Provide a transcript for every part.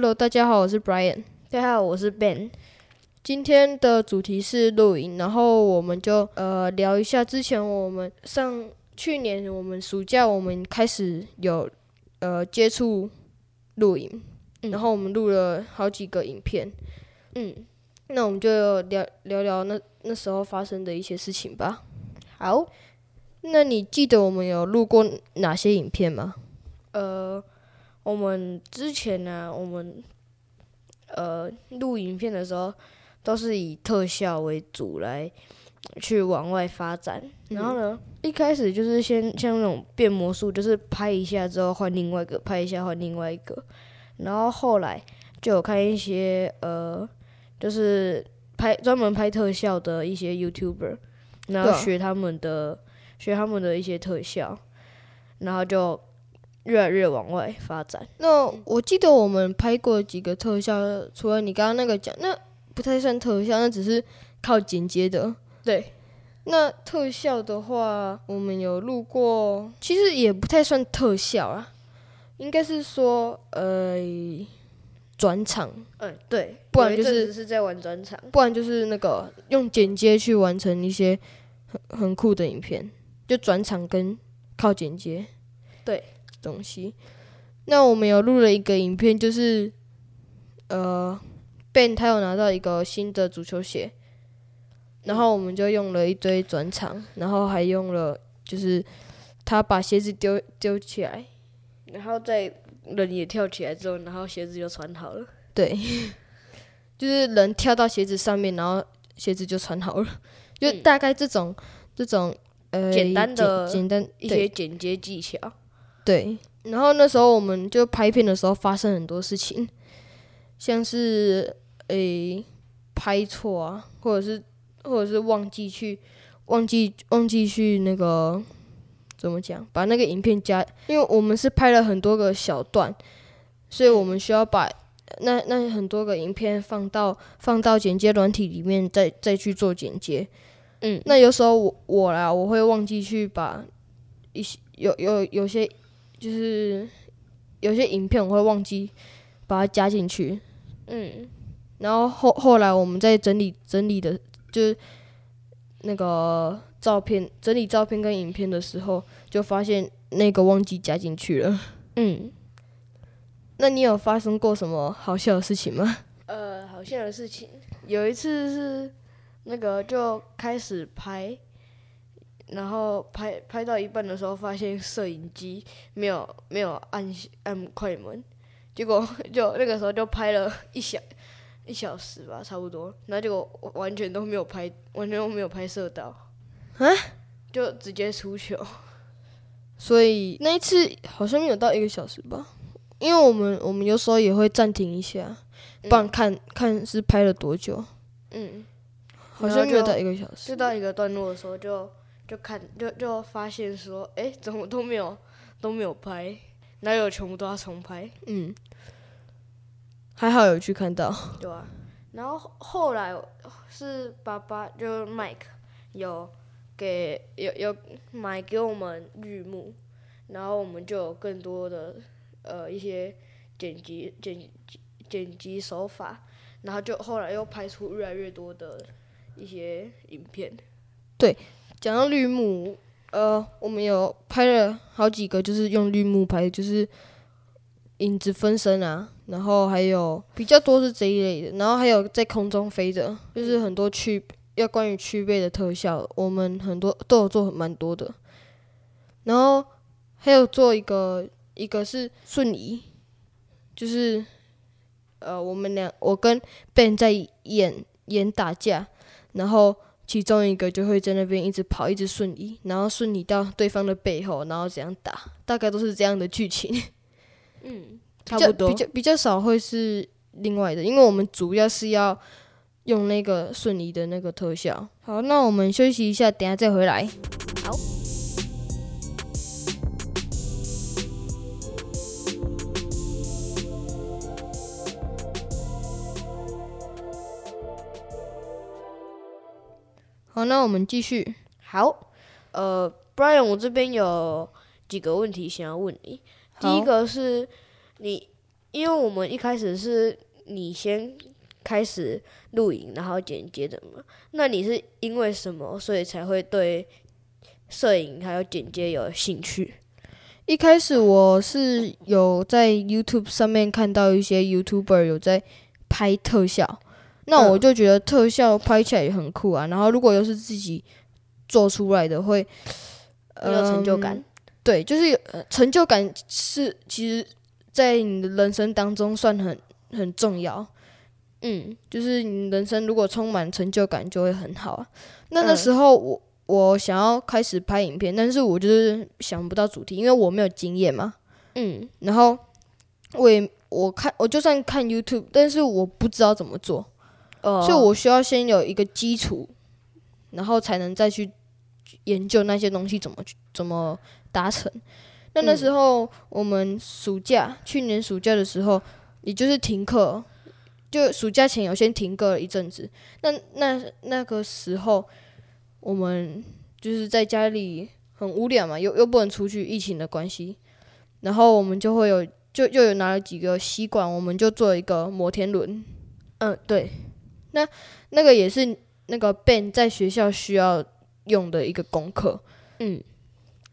Hello，大家好，我是 Brian。大家好，我是 Ben。今天的主题是露营，然后我们就呃聊一下之前我们上去年我们暑假我们开始有呃接触露营，嗯然后我们录了好几个影片。嗯，那我们就聊聊聊那那时候发生的一些事情吧。好，那你记得我们有录过哪些影片吗？呃，我们之前呢、我们呃录影片的时候都是以特效为主来去往外发展。然后呢，一开始就是先像那种变魔术，就是拍一下之后换另外一个，拍一下换另外一个。然后后来就有看一些呃，就是拍专门拍特效的一些 YouTuber，然后学他们的、学他们的一些特效，然后就越来越往外发展。那我记得我们拍过几个特效，除了你刚刚那个讲，那不太算特效，那只是靠剪接的。对，那特效的话，我们有录过，其实也不太算特效啊，应该是说呃转场，嗯，对，不然就是是在玩转场。不然就是那个用剪接去完成一些很很酷的影片，就转场跟靠剪接对东西。那我们有录了一个影片，就是呃，Ben 他有拿到一个新的足球鞋，然后我们就用了一堆转场，然后还用了就是他把鞋子丢丢起来，然后在人也跳起来之后，然后鞋子就穿好了。对，就是人跳到鞋子上面，然后鞋子就穿好了，就嗯大概这种、这种呃简单的简简单一些剪接技巧。对。然后那时候我们就拍片的时候发生很多事情，像是诶、拍错啊，或者是或者是忘记去忘记忘记去那个怎么讲，把那个影片加，因为我们是拍了很多个小段，所以我们需要把那那很多个影片放到放到剪接软体里面，再再去做剪接。嗯，那有时候我我啦，我会忘记去把一些有有有些就是有些影片我会忘记把它加进去，嗯，然后后后来我们在整理整理的，就是那个照片整理照片跟影片的时候，就发现那个忘记加进去了。嗯，那你有发生过什么好笑的事情吗？呃，好笑的事情，有一次是那个就开始拍，然后拍拍到一半的时候，发现摄影机没有没有按按快门，结果就那个时候就拍了一小一小时吧，差不多，然后结果完全都没有拍，完全都没有拍摄到，啊，就直接出糗。所以那一次好像没有到一个小时吧，因为我们我们有时候也会暂停一下，不然看、看是拍了多久，嗯，好像就到一个小时。就到一个段落的时候就，就看就就发现说，哎、怎么都没有都没有拍，哪有全部都要重拍，嗯，还好有去看到。对啊、然后后来是爸爸就 Mike 有给有有买给我们绿幕，然后我们就有更多的呃一些剪辑剪辑剪辑手法，然后就后来又拍出越来越多的一些影片。讲到绿幕，呃，我们有拍了好几个，就是用绿幕拍，就是影子分身啊，然后还有比较多是这一类的，然后还有在空中飞的，就是很多区要关于区别的特效，我们很多都有做蛮多的，然后还有做一个一个是瞬移，就是呃我们俩我跟 Ben 在演演打架，然后。其中一个就会在那边一直跑，一直瞬移，然后瞬移到对方的背后，然后怎样打，大概都是这样的剧情。嗯，差不多比。较比较少会是另外的，因为我们主要是要用那个瞬移的那个特效。好，那我们休息一下，等下再回来。好。好，那我们继续。好，呃，Brian，我这边有几个问题想要问你。第一个是你因为我们一开始是你先开始录影，然后剪接的嘛。那你是因为什么，所以才会对摄影还有剪接有兴趣？一开始我是有在 YouTube 上面看到一些 YouTuber 有在拍特效，那我就觉得特效拍起来也很酷啊。然后如果又是自己做出来的，会很有成就感。嗯对，就是有呃成就感是其实，在你的人生当中算很很重要。嗯，就是你人生如果充满成就感，就会很好啊。那那嗯时候我我想要开始拍影片，但是我就是想不到主题，因为我没有经验嘛。嗯，然后我也我看我就算看 YouTube，但是我不知道怎么做，哦，所以我需要先有一个基础，然后才能再去研究那些东西怎么去怎么达成。那那时候我们暑假，去年暑假的时候，也就是停课，就暑假前有先停课了一阵子。那那那个时候，我们就是在家里很无聊嘛，又又不能出去，疫情的关系，然后我们就会有就又有拿了几个吸管，我们就做一个摩天轮。嗯，对，那那个也是那个 Ben 在学校需要用的一个功课。嗯，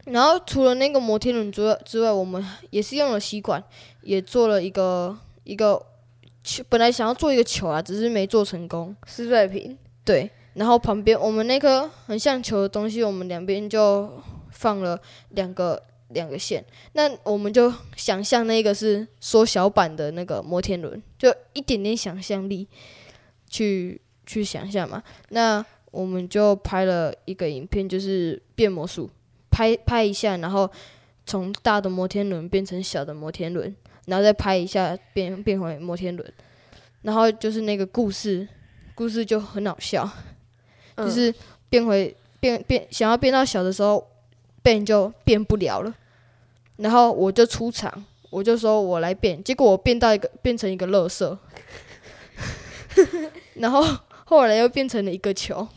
然后除了那个摩天轮之外之外，我们也是用了吸管，也做了一个一个球，本来想要做一个球啊，只是没做成功。失败品。对，然后旁边我们那颗很像球的东西，我们两边就放了两个两个线。那我们就想象那个是缩小版的那个摩天轮，就一点点想象力去去想象嘛。那我们就拍了一个影片，就是变魔术，拍拍一下，然后从大的摩天轮变成小的摩天轮，然后再拍一下变变回摩天轮，然后就是那个故事，故事就很好笑，嗯。就是变回变变想要变到小的时候，变就变不了了，然后我就出场，我就说我来变，结果我变到一个变成一个乐色，然后后来又变成了一个球，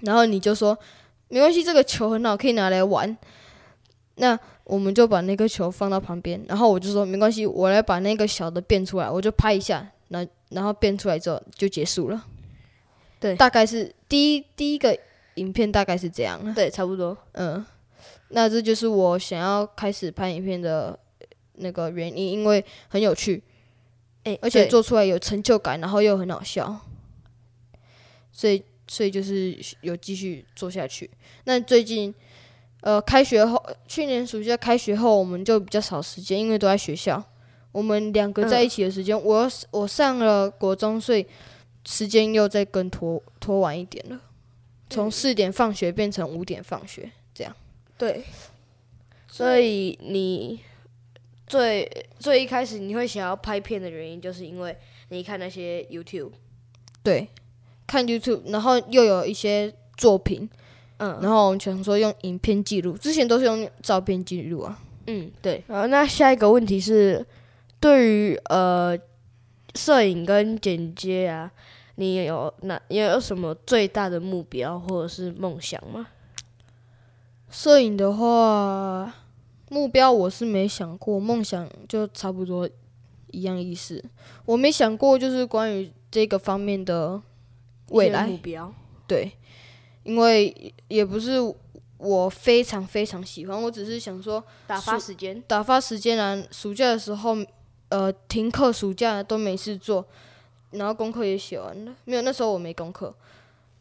然后你就说没关系，这个球很好，可以拿来玩。那我们就把那个球放到旁边，然后我就说没关系，我来把那个小的变出来，我就拍一下，然然后变出来之后就结束了。对大概是第一第一个影片大概是这样。对，差不多。嗯，那这就是我想要开始拍影片的那个原因，因为很有趣，哎、而且做出来有成就感，然后又很好笑，所以所以就是有继续做下去。那最近呃开学后，去年暑假开学后，我们就比较少时间，因为都在学校。我们两个在一起的时间，我我上了国中，所以时间又再更拖拖晚一点了，从四点放学变成五点放学这样。对，所以你最最一开始你会想要拍片的原因，就是因为你看那些 YouTube，对，看 YouTube，然后又有一些作品，嗯然后我们想说用影片记录，之前都是用照片记录啊。嗯，对。好，那下一个问题是，对于呃摄影跟剪接啊，你有哪你有什么最大的目标或者是梦想吗？摄影的话，目标我是没想过，梦想就差不多一样意思。我没想过就是关于这个方面的未来，目标，对，因为也不是我非常非常喜欢，我只是想说打发时间。打发时间啊。暑假的时候，呃，停课，暑假都没事做，然后功课也写完了。没有，那时候我没功课，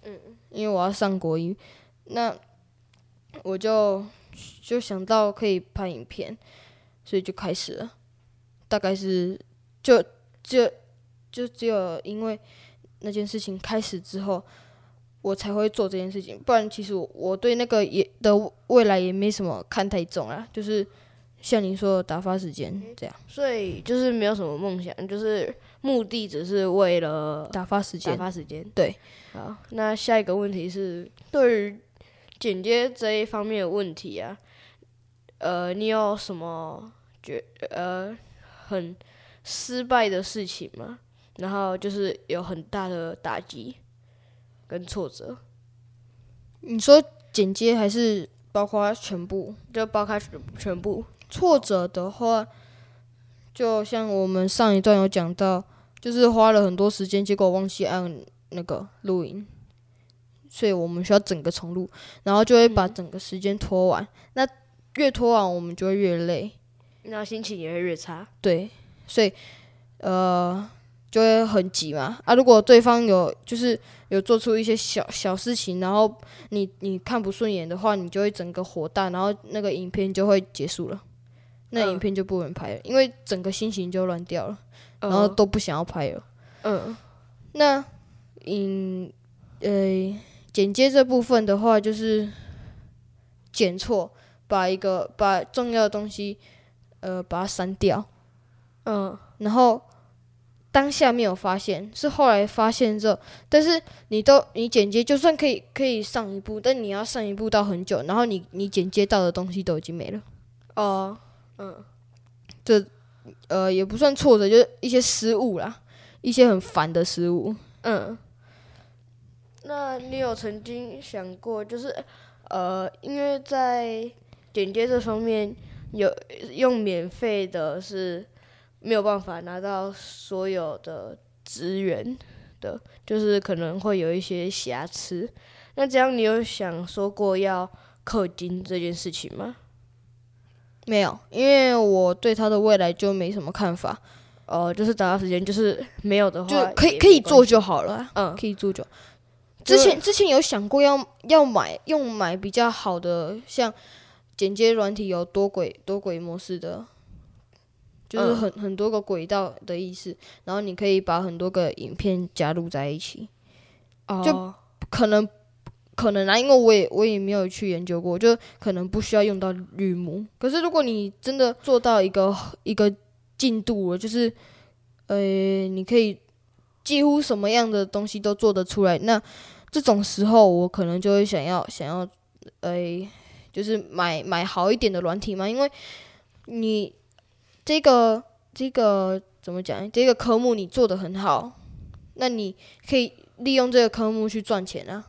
嗯，因为我要上国一，那我就就想到可以拍影片，所以就开始了。大概是就就就只有因为那件事情开始之后，我才会做这件事情。不然，其实我我对那个也的未来也没什么看太重啦，就是像您说的打发时间这样，所以就是没有什么梦想，就是目的只是为了打打发时间。打发时间。对，好，那下一个问题是对于剪接这一方面的问题啊，呃，你有什么觉呃很失败的事情吗？然后就是有很大的打击跟挫折，你说剪接还是包括全部？就包括全全部。挫折的话，就像我们上一段有讲到，就是花了很多时间，结果忘记按那个录音，所以我们需要整个重录，然后就会把整个时间拖完。那越拖完，我们就会越累，那心情也会越差。对，所以呃就会很急嘛。啊，如果对方有就是有做出一些小小事情，然后你你看不顺眼的话，你就会整个火大，然后那个影片就会结束了，那嗯影片就不能拍了，因为整个心情就乱掉了，然然后都不想要拍了。嗯那影呃剪接这部分的话，就是剪错，把一个把重要的东西呃把它删掉，嗯然后当下没有发现，是后来发现之后，但是你都你剪接就算可以可以上一步，但你要上一步到很久，然后你你剪接到的东西都已经没了，哦嗯这呃也不算挫折，就是一些失误啦，一些很烦的失误。嗯。那你有曾经想过，就是呃，因为在剪接这方面有用免费的是没有办法拿到所有的资源的，就是可能会有一些瑕疵。那这样你有想说过要氪金这件事情吗？没有，因为我对他的未来就没什么看法，哦，就是打发时间，就是没有的话就可以可以做就好了啊。嗯可以做就。就之前之前有想过要要买用买比较好的，像剪接软体有多轨多轨模式的，就是嗯。很、很多个轨道的意思，然后你可以把很多个影片加入在一起，哦。可能可能啊，因为我也我也没有去研究过，就可能不需要用到绿幕。可是如果你真的做到一个一个进度了，就是呃，你可以几乎什么样的东西都做得出来，那这种时候我可能就会想要想要呃，就是买买好一点的软体嘛，因为你这个这个怎么讲？这个科目你做的很好，那你可以利用这个科目去赚钱啊。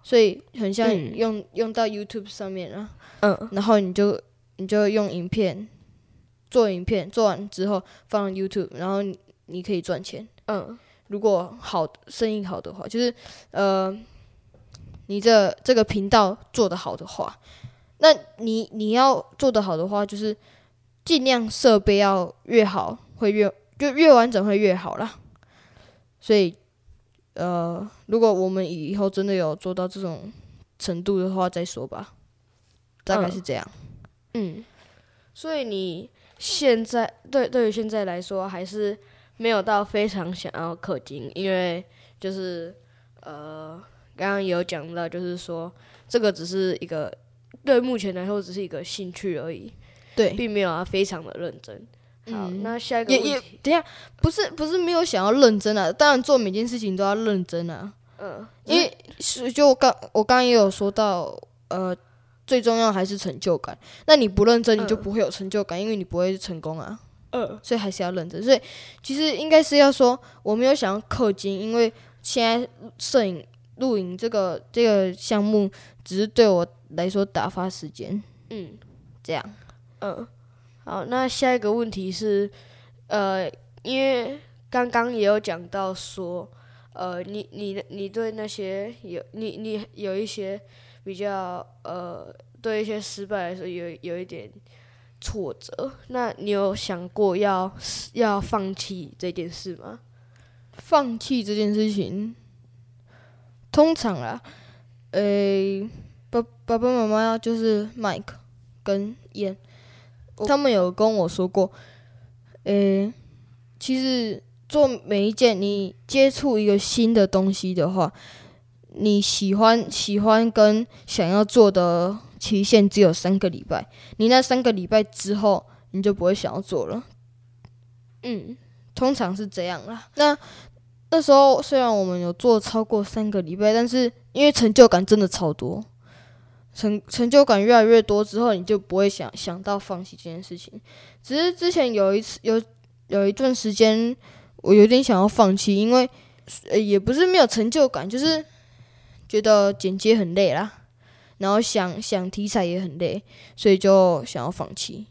所以很像嗯用、用到 YouTube 上面啊，嗯然后你就你就用影片做影片，做完之后放 YouTube，然后你你可以赚钱。嗯如果好生意好的话，就是呃，你这这个频道做得好的话，那你你要做得好的话，就是尽量设备要越好，会越就越完整会越好啦。所以呃，如果我们以后真的有做到这种程度的话，再说吧。大概是这样。嗯，所以你现在对对于现在来说还是没有到非常想要氪金，因为就是呃，刚刚也有讲到，就是说这个只是一个对目前来说只是一个兴趣而已，对，并没有啊非常的认真。好，嗯那下一个也也问题，等下，不是不是没有想要认真啊，当然做每件事情都要认真啊。嗯，因为是就我刚我刚刚也有说到，呃，最重要还是成就感。那你不认真，你就嗯不会有成就感，因为你不会成功啊。嗯所以还是要认真。所以其实应该是要说，我没有想要氪金，因为现在摄影录影这个这个项目只是对我来说打发时间，嗯这样。嗯，好，那下一个问题是，呃，因为刚刚也有讲到说，呃，你你你对那些有你你有一些比较呃，对一些失败来说有有一点挫折，那你有想过要要放弃这件事吗？放弃这件事情，通常啦，诶、爸爸爸妈妈就是 Mike 跟燕，他们有跟我说过，诶、其实做每一件你接触一个新的东西的话，你喜欢喜欢跟想要做的期限只有三个礼拜，你那三个礼拜之后，你就不会想要做了。嗯通常是这样啦。那那时候虽然我们有做超过三个礼拜，但是因为成就感真的超多，成成就感越来越多之后，你就不会想想到放弃这件事情。只是之前有一次有有一段时间，我有点想要放弃，因为呃也不是没有成就感，就是觉得剪接很累啦，然后想想题材也很累，所以就想要放弃。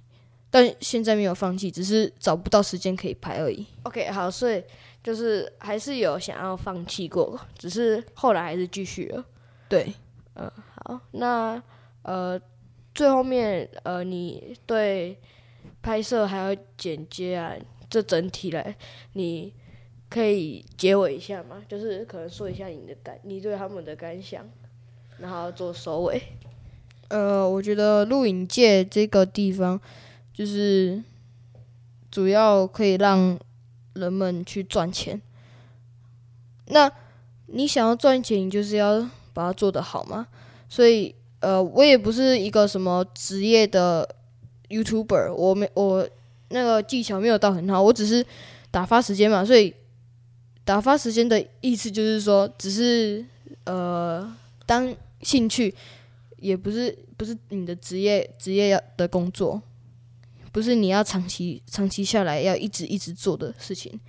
但现在没有放弃，只是找不到时间可以拍而已。OK，好，所以就是还是有想要放弃过，只是后来还是继续了。对，嗯好，那呃，最后面呃，你对拍摄还有剪接啊，这整体来，你可以结尾一下吗？就是可能说一下你的感，你对他们的感想，然后做收尾。呃，我觉得录影界这个地方，就是主要可以让人们去赚钱。那你想要赚钱，就是要把它做得好嘛。所以，呃，我也不是一个什么职业的 YouTuber，我没我那个技巧没有到很好，我只是打发时间嘛。所以，打发时间的意思就是说，只是呃当兴趣。也不是不是你的职业职业要的工作，不是你要长期长期下来要一直一直做的事情。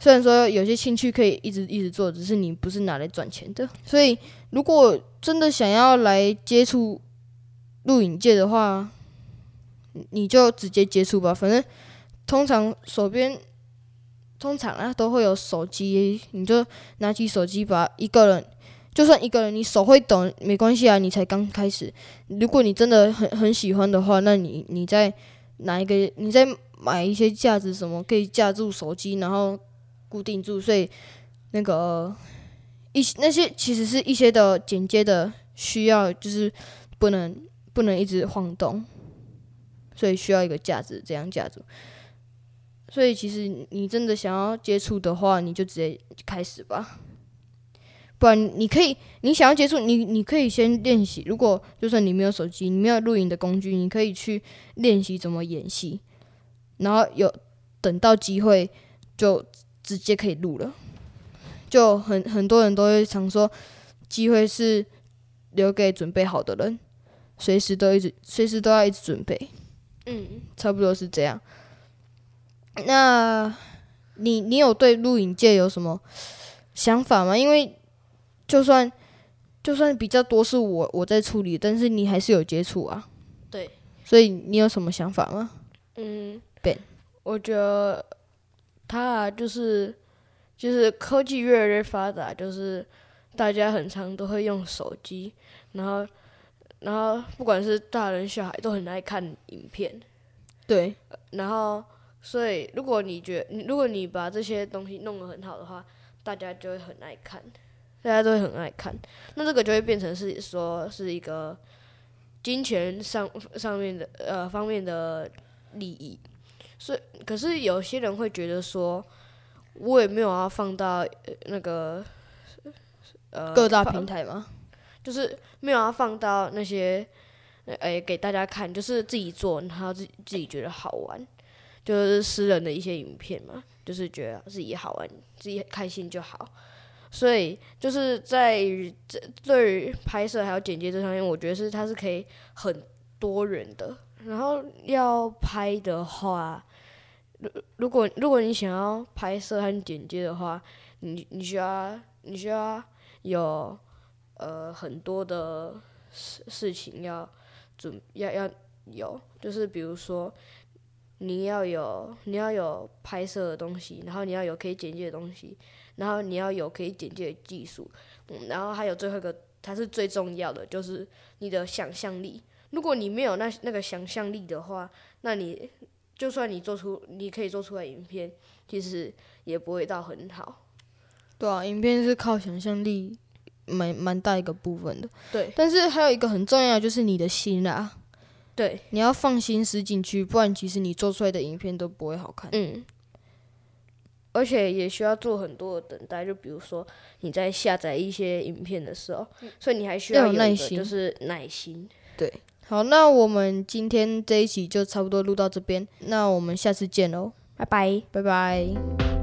虽然说有些兴趣可以一直一直做，只是你不是拿来赚钱的。所以如果真的想要来接触录影界的话，你就直接接触吧。反正通常手边通常啊都会有手机，你就拿起手机把一个人。就算一个人你手会抖没关系啊，你才刚开始。如果你真的很很喜欢的话，那你你再拿一个，你再买一些架子什么可以架住手机，然后固定住。所以那个一那些其实是一些的剪接的需要，就是不能不能一直晃动，所以需要一个架子这样架住。所以其实你真的想要接触的话，你就直接开始吧。不然你可以，你想要接触，你你可以先练习。如果就算你没有手机，你没有录影的工具，你可以去练习怎么演戏，然后有等到机会就直接可以录了。就很很多人都会常说，机会是留给准备好的人，随时都一直随时都要一直准备。嗯，差不多是这样。那你你有对录影界有什么想法吗？因为就算就算比较多是我我在处理，但是你还是有接触啊。对，所以你有什么想法吗？嗯 Ben 我觉得它啊，就是就是科技越来越发达，就是大家很常都会用手机，然后然后不管是大人小孩都很爱看影片，对，然后所以如果你觉得如果你把这些东西弄得很好的话，大家就会很爱看，大家都会很爱看，那这个就会变成是说是一个金钱上上面的呃方面的利益。所以，可是有些人会觉得说，我也没有要放到、呃、那个呃各大平台吗？就是没有要放到那些诶、给大家看，就是自己做，然后自己自己觉得好玩，就是私人的一些影片嘛，就是觉得自己好玩，自己开心就好。所以就是在于这对于拍摄还有剪接这方面，我觉得是它是可以很多人的。然后要拍的话，如如果如果你想要拍摄和剪接的话，你你需要你需要有呃很多的事事情要准要要有，就是比如说你要有你要有拍摄的东西，然后你要有可以剪辑的东西，然后你要有可以剪辑的技术，嗯，然后还有最后一个它是最重要的，就是你的想象力。如果你没有那那个想象力的话，那你就算你做出你可以做出来影片，其实也不会到很好。对啊，影片是靠想象力蛮蛮大一个部分的。对但是还有一个很重要就是你的心啦，对，你要放心思进去，不然其实你做出来的影片都不会好看。嗯，而且也需要做很多的等待，就比如说你在下载一些影片的时候，所以你还需要有有耐心就是耐心。对好，那我们今天这一集就差不多录到这边，那我们下次见喽，拜拜。拜拜。